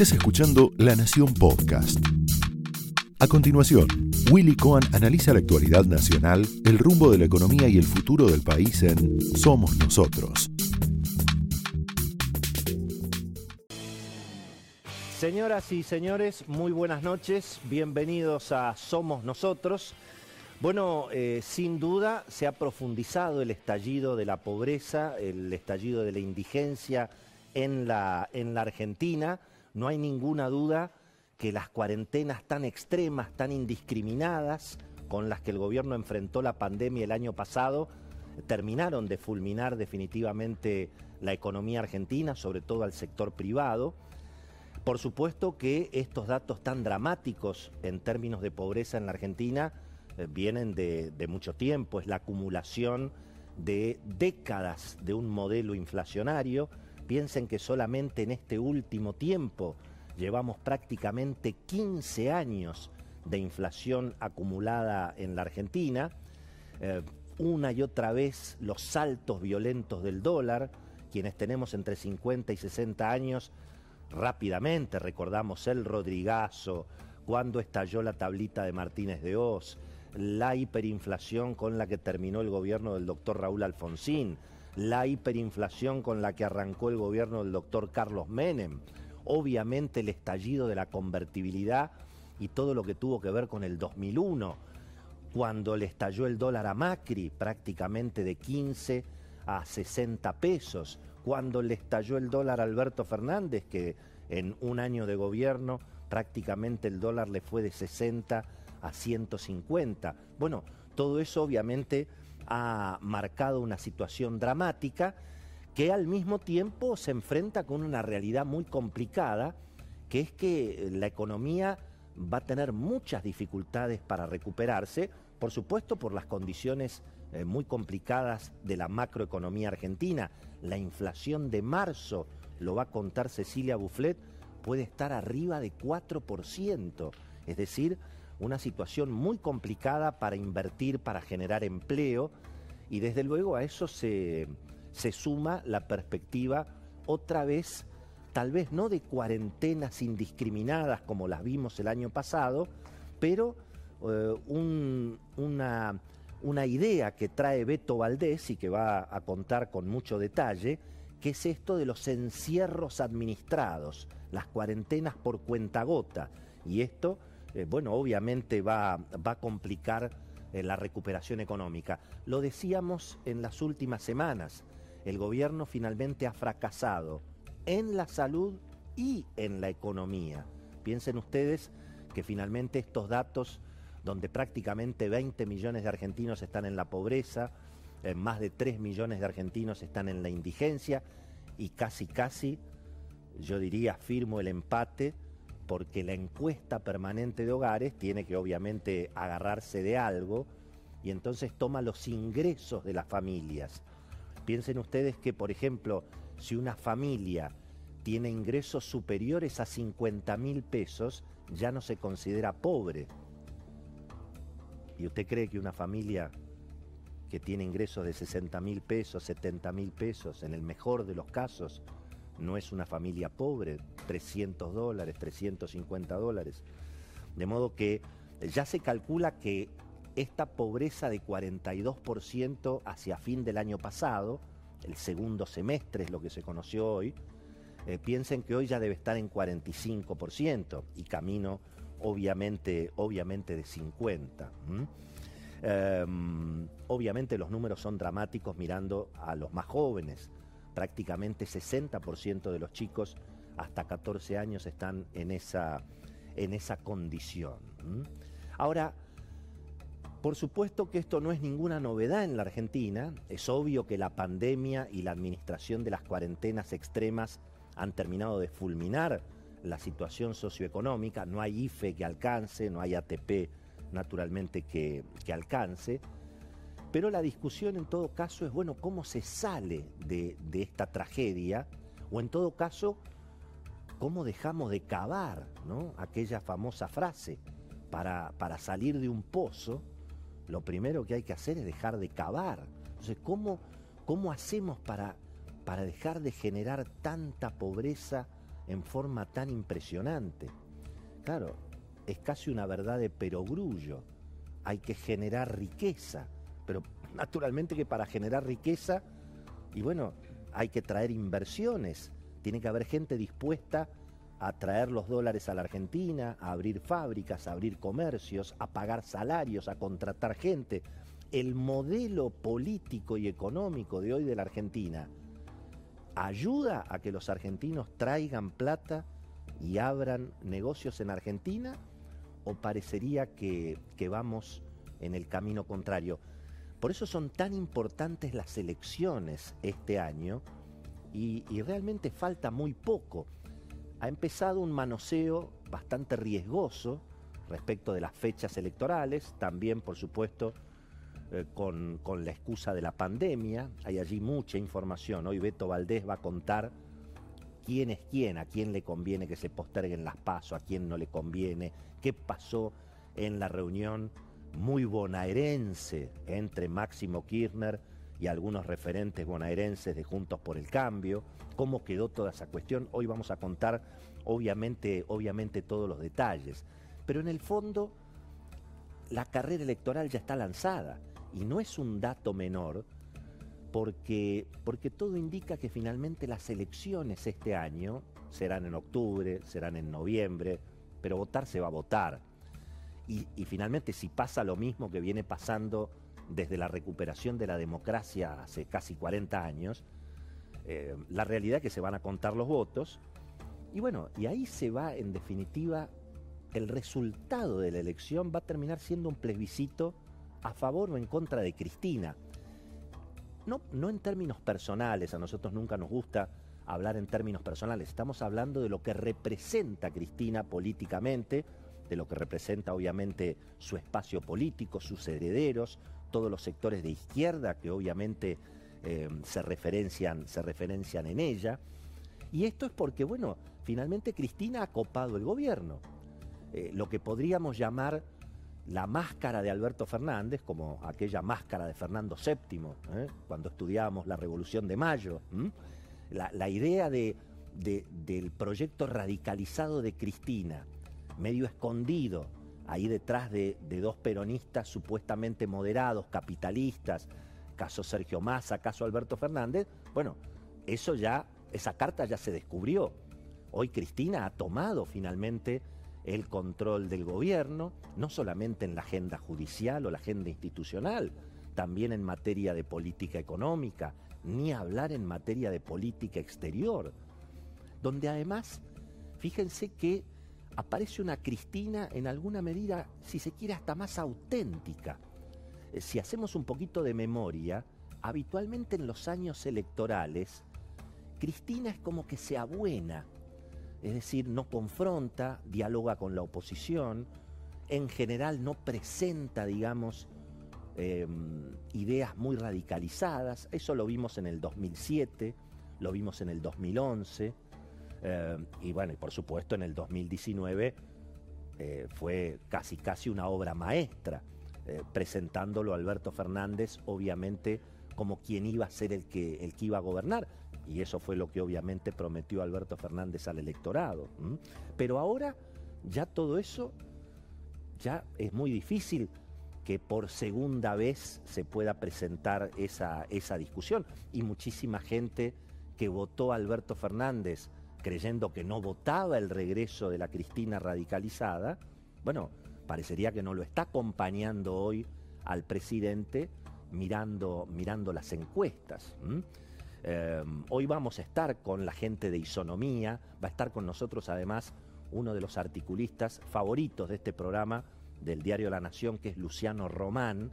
Estás escuchando La Nación Podcast. A continuación, Willy Cohen analiza la actualidad nacional, el rumbo de la economía y el futuro del país en Somos Nosotros. Señoras y señores, muy buenas noches, bienvenidos a Somos Nosotros. Bueno, eh, sin duda se ha profundizado el estallido de la pobreza, el estallido de la indigencia en la, en la Argentina. No hay ninguna duda que las cuarentenas tan extremas, tan indiscriminadas, con las que el gobierno enfrentó la pandemia el año pasado, terminaron de fulminar definitivamente la economía argentina, sobre todo al sector privado. Por supuesto que estos datos tan dramáticos en términos de pobreza en la Argentina eh, vienen de, de mucho tiempo, es la acumulación de décadas de un modelo inflacionario. Piensen que solamente en este último tiempo Llevamos prácticamente 15 años de inflación acumulada en la Argentina. Eh, una y otra vez los saltos violentos del dólar. Quienes tenemos entre 50 y 60 años, rápidamente recordamos el Rodrigazo, cuando estalló la tablita de Martínez de Oz, la hiperinflación con la que terminó el gobierno del doctor Raúl Alfonsín, la hiperinflación con la que arrancó el gobierno del doctor Carlos Menem obviamente el estallido de la convertibilidad y todo lo que tuvo que ver con el 2001, cuando le estalló el dólar a Macri prácticamente de 15 a 60 pesos, cuando le estalló el dólar a Alberto Fernández, que en un año de gobierno prácticamente el dólar le fue de 60 a 150. Bueno, todo eso obviamente ha marcado una situación dramática que al mismo tiempo se enfrenta con una realidad muy complicada, que es que la economía va a tener muchas dificultades para recuperarse, por supuesto por las condiciones eh, muy complicadas de la macroeconomía argentina. La inflación de marzo, lo va a contar Cecilia Bufflet, puede estar arriba de 4%, es decir, una situación muy complicada para invertir, para generar empleo, y desde luego a eso se se suma la perspectiva otra vez, tal vez no de cuarentenas indiscriminadas como las vimos el año pasado, pero eh, una, una idea que trae Beto Valdés y que va a contar con mucho detalle, que es esto de los encierros administrados, las cuarentenas por cuenta gota. Y esto, eh, bueno, obviamente va, va a complicar eh, la recuperación económica. Lo decíamos en las últimas semanas, el gobierno finalmente ha fracasado en la salud y en la economía. Piensen ustedes que finalmente estos datos, donde prácticamente 20 millones de argentinos están en la pobreza, eh, más de 3 millones de argentinos están en la indigencia y casi, casi, yo diría, firmo el empate porque la encuesta permanente de hogares tiene que obviamente agarrarse de algo y entonces toma los ingresos de las familias Piensen ustedes que, por ejemplo, si una familia tiene ingresos superiores a 50 mil pesos, ya no se considera pobre. ¿Y usted cree que una familia que tiene ingresos de 60 mil pesos, 70 mil pesos, en el mejor de los casos, no es una familia pobre, 300 dólares, 350 dólares? De modo que ya se calcula que esta pobreza de 42% hacia fin del año pasado, el segundo semestre es lo que se conoció hoy, eh, piensen que hoy ya debe estar en 45% y camino obviamente, obviamente de 50%. Em, obviamente los números son dramáticos mirando a los más jóvenes. Prácticamente 60% de los chicos hasta 14 años están en esa, en esa condición. Ahora, por supuesto que esto no es ninguna novedad en la Argentina, es obvio que la pandemia y la administración de las cuarentenas extremas han terminado de fulminar la situación socioeconómica, no hay IFE que alcance, no hay ATP naturalmente que, alcance, pero la discusión en todo caso es, bueno, ¿cómo se sale de, esta tragedia? O en todo caso, ¿cómo dejamos de cavar ¿no? aquella famosa frase para, para salir de un pozo? lo primero que hay que hacer es dejar de cavar. Entonces, ¿cómo, cómo hacemos para, para dejar de generar tanta pobreza en forma tan impresionante. Claro, es casi una verdad de perogrullo. Hay que generar riqueza, pero naturalmente que para generar riqueza, y bueno, hay que traer inversiones, tiene que haber gente dispuesta a traer los dólares a la Argentina, a abrir fábricas, a abrir comercios, a pagar salarios, a contratar gente. El modelo político y económico de hoy de la Argentina ayuda a que los argentinos traigan plata y abran negocios en Argentina o parecería que, vamos en el camino contrario. Por eso son tan importantes las elecciones este año y, realmente falta muy poco. Ha empezado un manoseo bastante riesgoso respecto de las fechas electorales, también por supuesto eh, con, la excusa de la pandemia, hay allí mucha información, hoy Beto Valdés va a contar quién es quién, a quién le conviene que se posterguen las pasos, a quién no le conviene, qué pasó en la reunión muy bonaerense entre Máximo Kirchner y algunos referentes bonaerenses de Juntos por el Cambio, cómo quedó toda esa cuestión. Hoy vamos a contar obviamente, obviamente todos los detalles, pero en el fondo la carrera electoral ya está lanzada y no es un dato menor porque, porque todo indica que finalmente las elecciones este año serán en octubre, serán en noviembre, pero votar se va a votar. Y, finalmente si pasa lo mismo que viene pasando desde la recuperación de la democracia hace casi 40 años, eh, la realidad es que se van a contar los votos, y bueno, y ahí se va, en definitiva, el resultado de la elección va a terminar siendo un plebiscito a favor o en contra de Cristina. No, no en términos personales, a nosotros nunca nos gusta hablar en términos personales, estamos hablando de lo que representa Cristina políticamente, de lo que representa obviamente su espacio político, sus herederos, todos los sectores de izquierda que obviamente eh, se, referencian, se referencian en ella. Y esto es porque, bueno, finalmente Cristina ha copado el gobierno. Eh, lo que podríamos llamar la máscara de Alberto Fernández, como aquella máscara de Fernando VII, ¿eh? cuando estudiábamos la Revolución de Mayo. La, idea de, del proyecto radicalizado de Cristina, medio escondido, ahí detrás de, dos peronistas supuestamente moderados, capitalistas, caso Sergio Massa, caso Alberto Fernández, bueno, eso ya, esa carta ya se descubrió. Hoy Cristina ha tomado finalmente el control del gobierno, no solamente en la agenda judicial o la agenda institucional, también en materia de política económica, ni hablar en materia de política exterior, donde además, fíjense que aparece una Cristina en alguna medida, si se quiere, hasta más auténtica. Eh, si hacemos un poquito de memoria, habitualmente en los años electorales, Cristina es como que se abuena, es decir, no confronta, dialoga con la oposición, en general no presenta, digamos, em, ideas muy radicalizadas. Eso lo vimos en el 2007, lo vimos en el 2011. Eh, y bueno, y por supuesto en el 2019 eh, fue casi casi una obra maestra, eh, presentándolo Alberto Fernández, obviamente como quien iba a ser el que, el que iba a gobernar. Y eso fue lo que obviamente prometió Alberto Fernández al electorado. Pero ahora ya todo eso, ya es muy difícil que por segunda vez se pueda presentar esa, esa discusión. Y muchísima gente que votó a Alberto Fernández creyendo que no votaba el regreso de la Cristina radicalizada, bueno, parecería que no lo está acompañando hoy al presidente mirando, mirando las encuestas. Em, hoy vamos a estar con la gente de Isonomía, va a estar con nosotros además uno de los articulistas favoritos de este programa del diario La Nación, que es Luciano Román,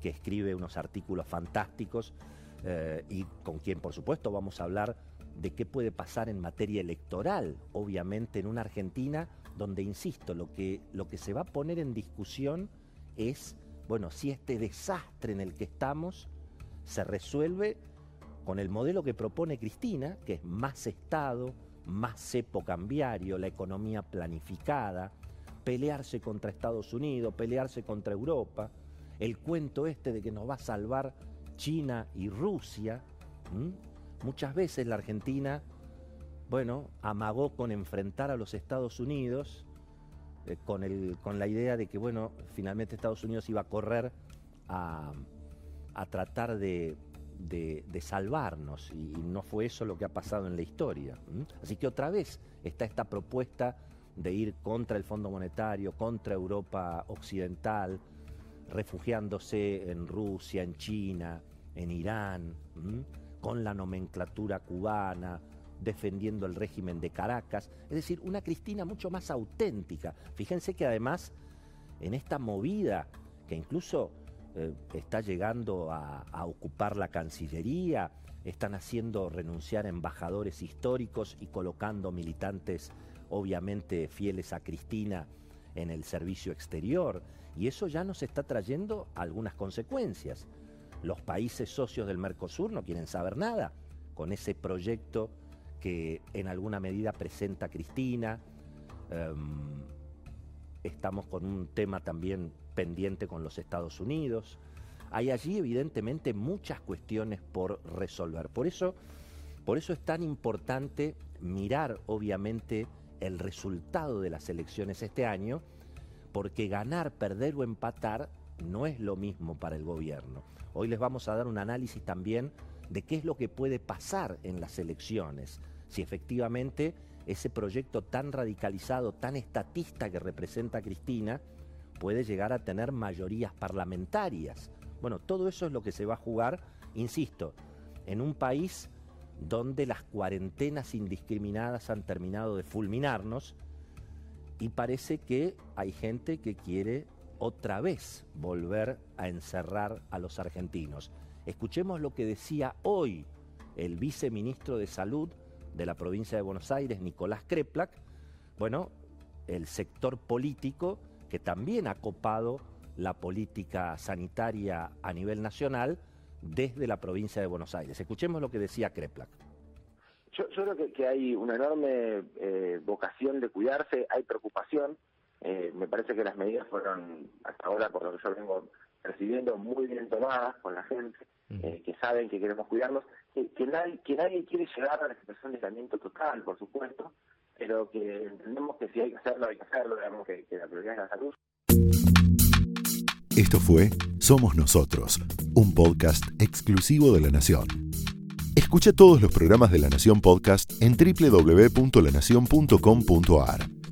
que escribe unos artículos fantásticos eh, y con quien por supuesto vamos a hablar de qué puede pasar en materia electoral, obviamente en una Argentina donde, insisto, lo que, lo que se va a poner en discusión es, bueno, si este desastre en el que estamos se resuelve con el modelo que propone Cristina, que es más Estado, más cepo cambiario, la economía planificada, pelearse contra Estados Unidos, pelearse contra Europa, el cuento este de que nos va a salvar China y Rusia, Muchas veces la Argentina bueno, amagó con enfrentar a los Estados Unidos eh, con, el, con la idea de que, bueno, finalmente Estados Unidos iba a correr a, tratar de, salvarnos y, no fue eso lo que ha pasado en la historia. Así que otra vez está esta propuesta de ir contra el Fondo Monetario, contra Europa Occidental, refugiándose en Rusia, en China, en Irán, con la nomenclatura cubana, defendiendo el régimen de Caracas, es decir, una Cristina mucho más auténtica. Fíjense que además en esta movida que incluso eh, está llegando a, a, ocupar la Cancillería, están haciendo renunciar embajadores históricos y colocando militantes obviamente fieles a Cristina en el servicio exterior, y eso ya nos está trayendo algunas consecuencias. Los países socios del Mercosur no quieren saber nada con ese proyecto que en alguna medida presenta Cristina. Em, estamos con un tema también pendiente con los Estados Unidos. Hay allí evidentemente muchas cuestiones por resolver. Por eso, por eso es tan importante mirar obviamente el resultado de las elecciones este año, porque ganar, perder o empatar no es lo mismo para el gobierno. Hoy les vamos a dar un análisis también de qué es lo que puede pasar en las elecciones, si efectivamente ese proyecto tan radicalizado, tan estatista que representa Cristina, puede llegar a tener mayorías parlamentarias. Bueno, todo eso es lo que se va a jugar, insisto, en un país donde las cuarentenas indiscriminadas han terminado de fulminarnos y parece que hay gente que quiere otra vez volver a encerrar a los argentinos. Escuchemos lo que decía hoy el viceministro de Salud de la provincia de Buenos Aires, Nicolás Kreplak, bueno, el sector político que también ha copado la política sanitaria a nivel nacional desde la provincia de Buenos Aires. Escuchemos lo que decía Kreplak. Yo, creo que, hay una enorme eh, vocación de cuidarse, hay preocupación. Eh, me parece que las medidas fueron, hasta ahora, por lo que yo vengo recibiendo, muy bien tomadas con la gente, eh, que saben que queremos cuidarnos, que, nadie, que nadie quiere llegar a la situación de aislamiento total, por supuesto, pero que entendemos que si hay que hacerlo, hay que hacerlo, digamos que, que la prioridad es la salud. Esto fue Somos Nosotros, un podcast exclusivo de La Nación. Escucha todos los programas de La Nación Podcast en www.lanacion.com.ar.